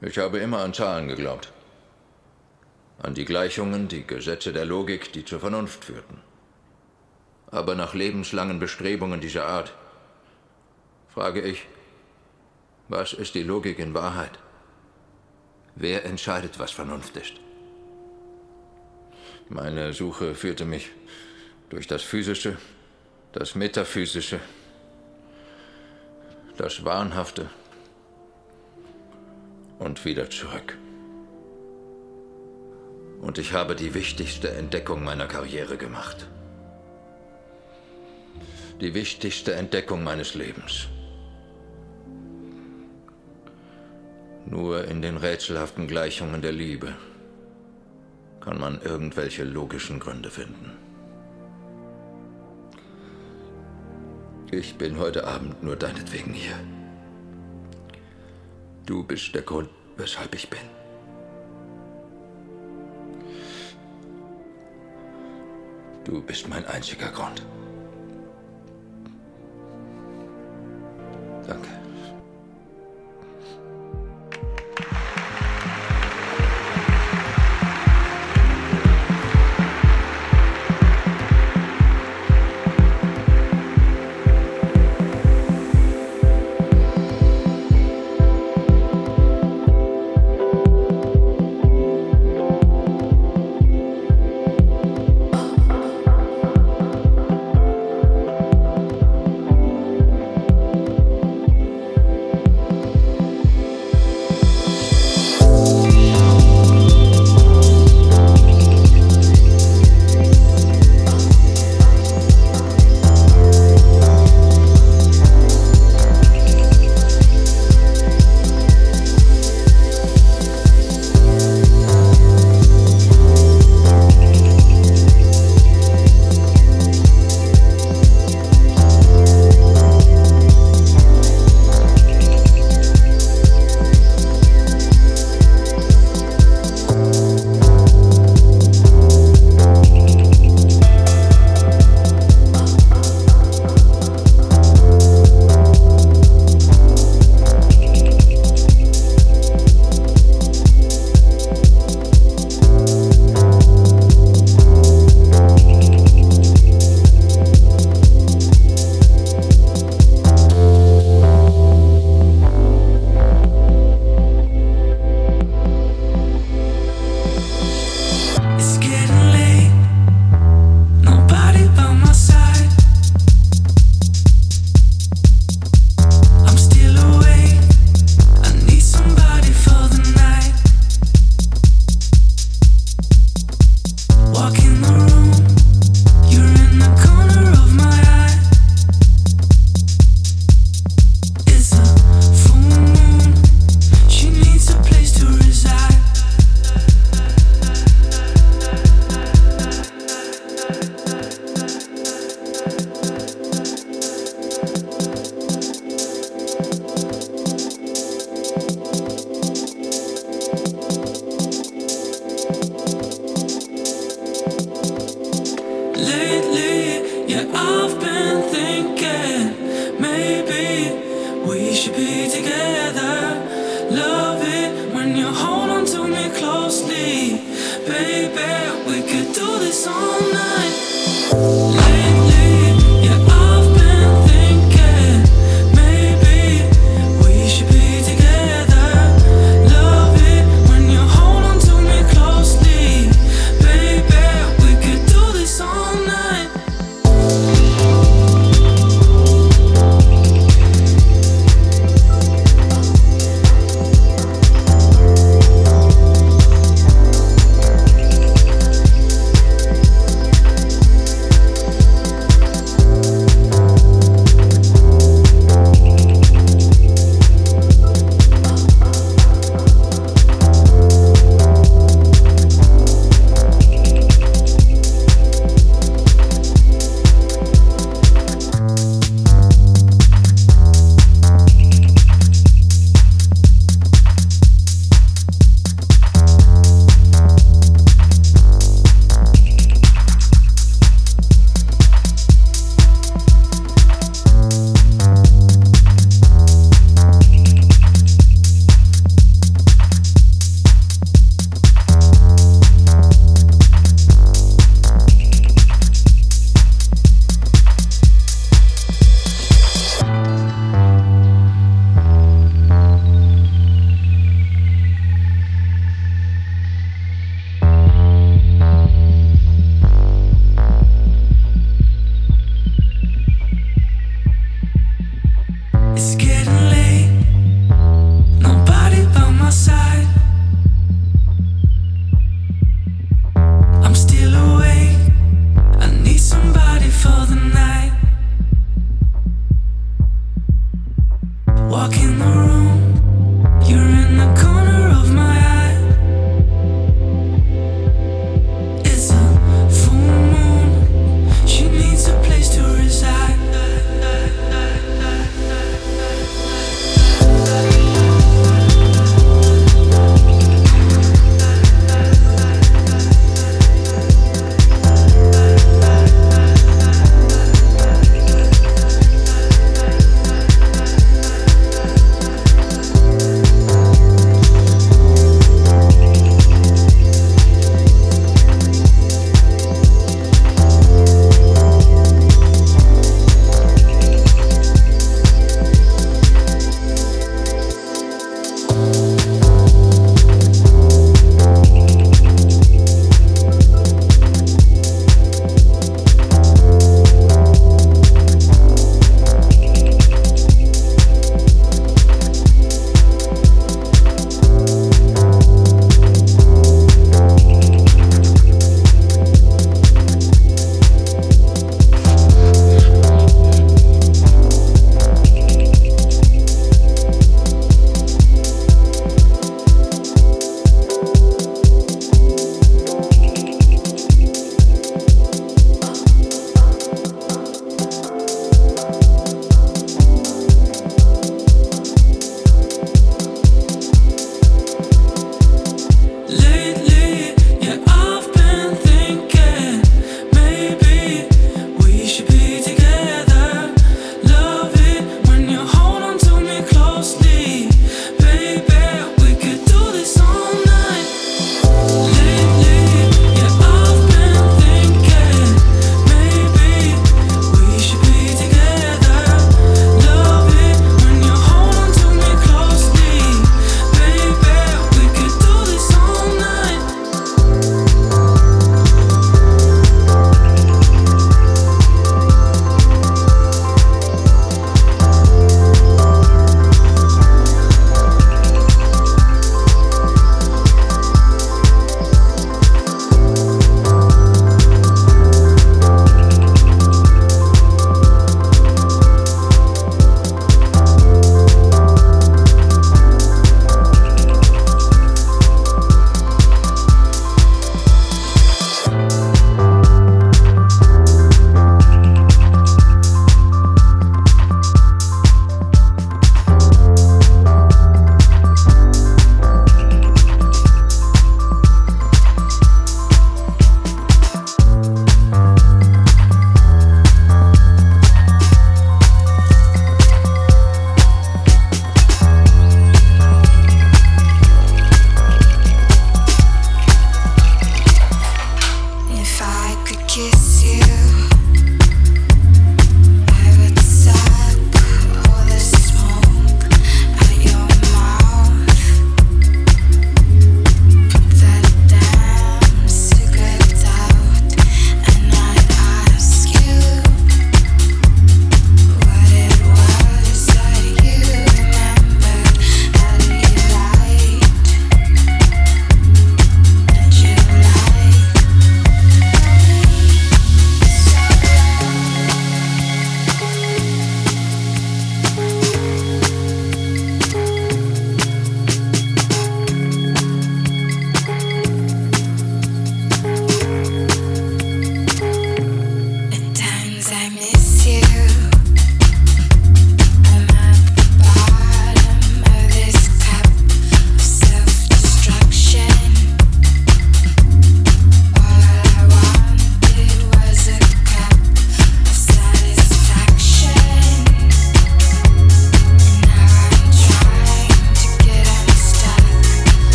Ich habe immer an Zahlen geglaubt. An die Gleichungen, die Gesetze der Logik, die zur Vernunft führten. Aber nach lebenslangen Bestrebungen dieser Art frage ich, was ist die Logik in Wahrheit? Wer entscheidet, was Vernunft ist? Meine Suche führte mich durch das Physische, das Metaphysische, das Wahnhafte und wieder zurück. Und ich habe die wichtigste Entdeckung meiner Karriere gemacht. Die wichtigste Entdeckung meines Lebens. Nur in den rätselhaften Gleichungen der Liebe kann man irgendwelche logischen Gründe finden. Ich bin heute Abend nur deinetwegen hier. Du bist der Grund, weshalb ich bin. Du bist mein einziger Grund. Danke.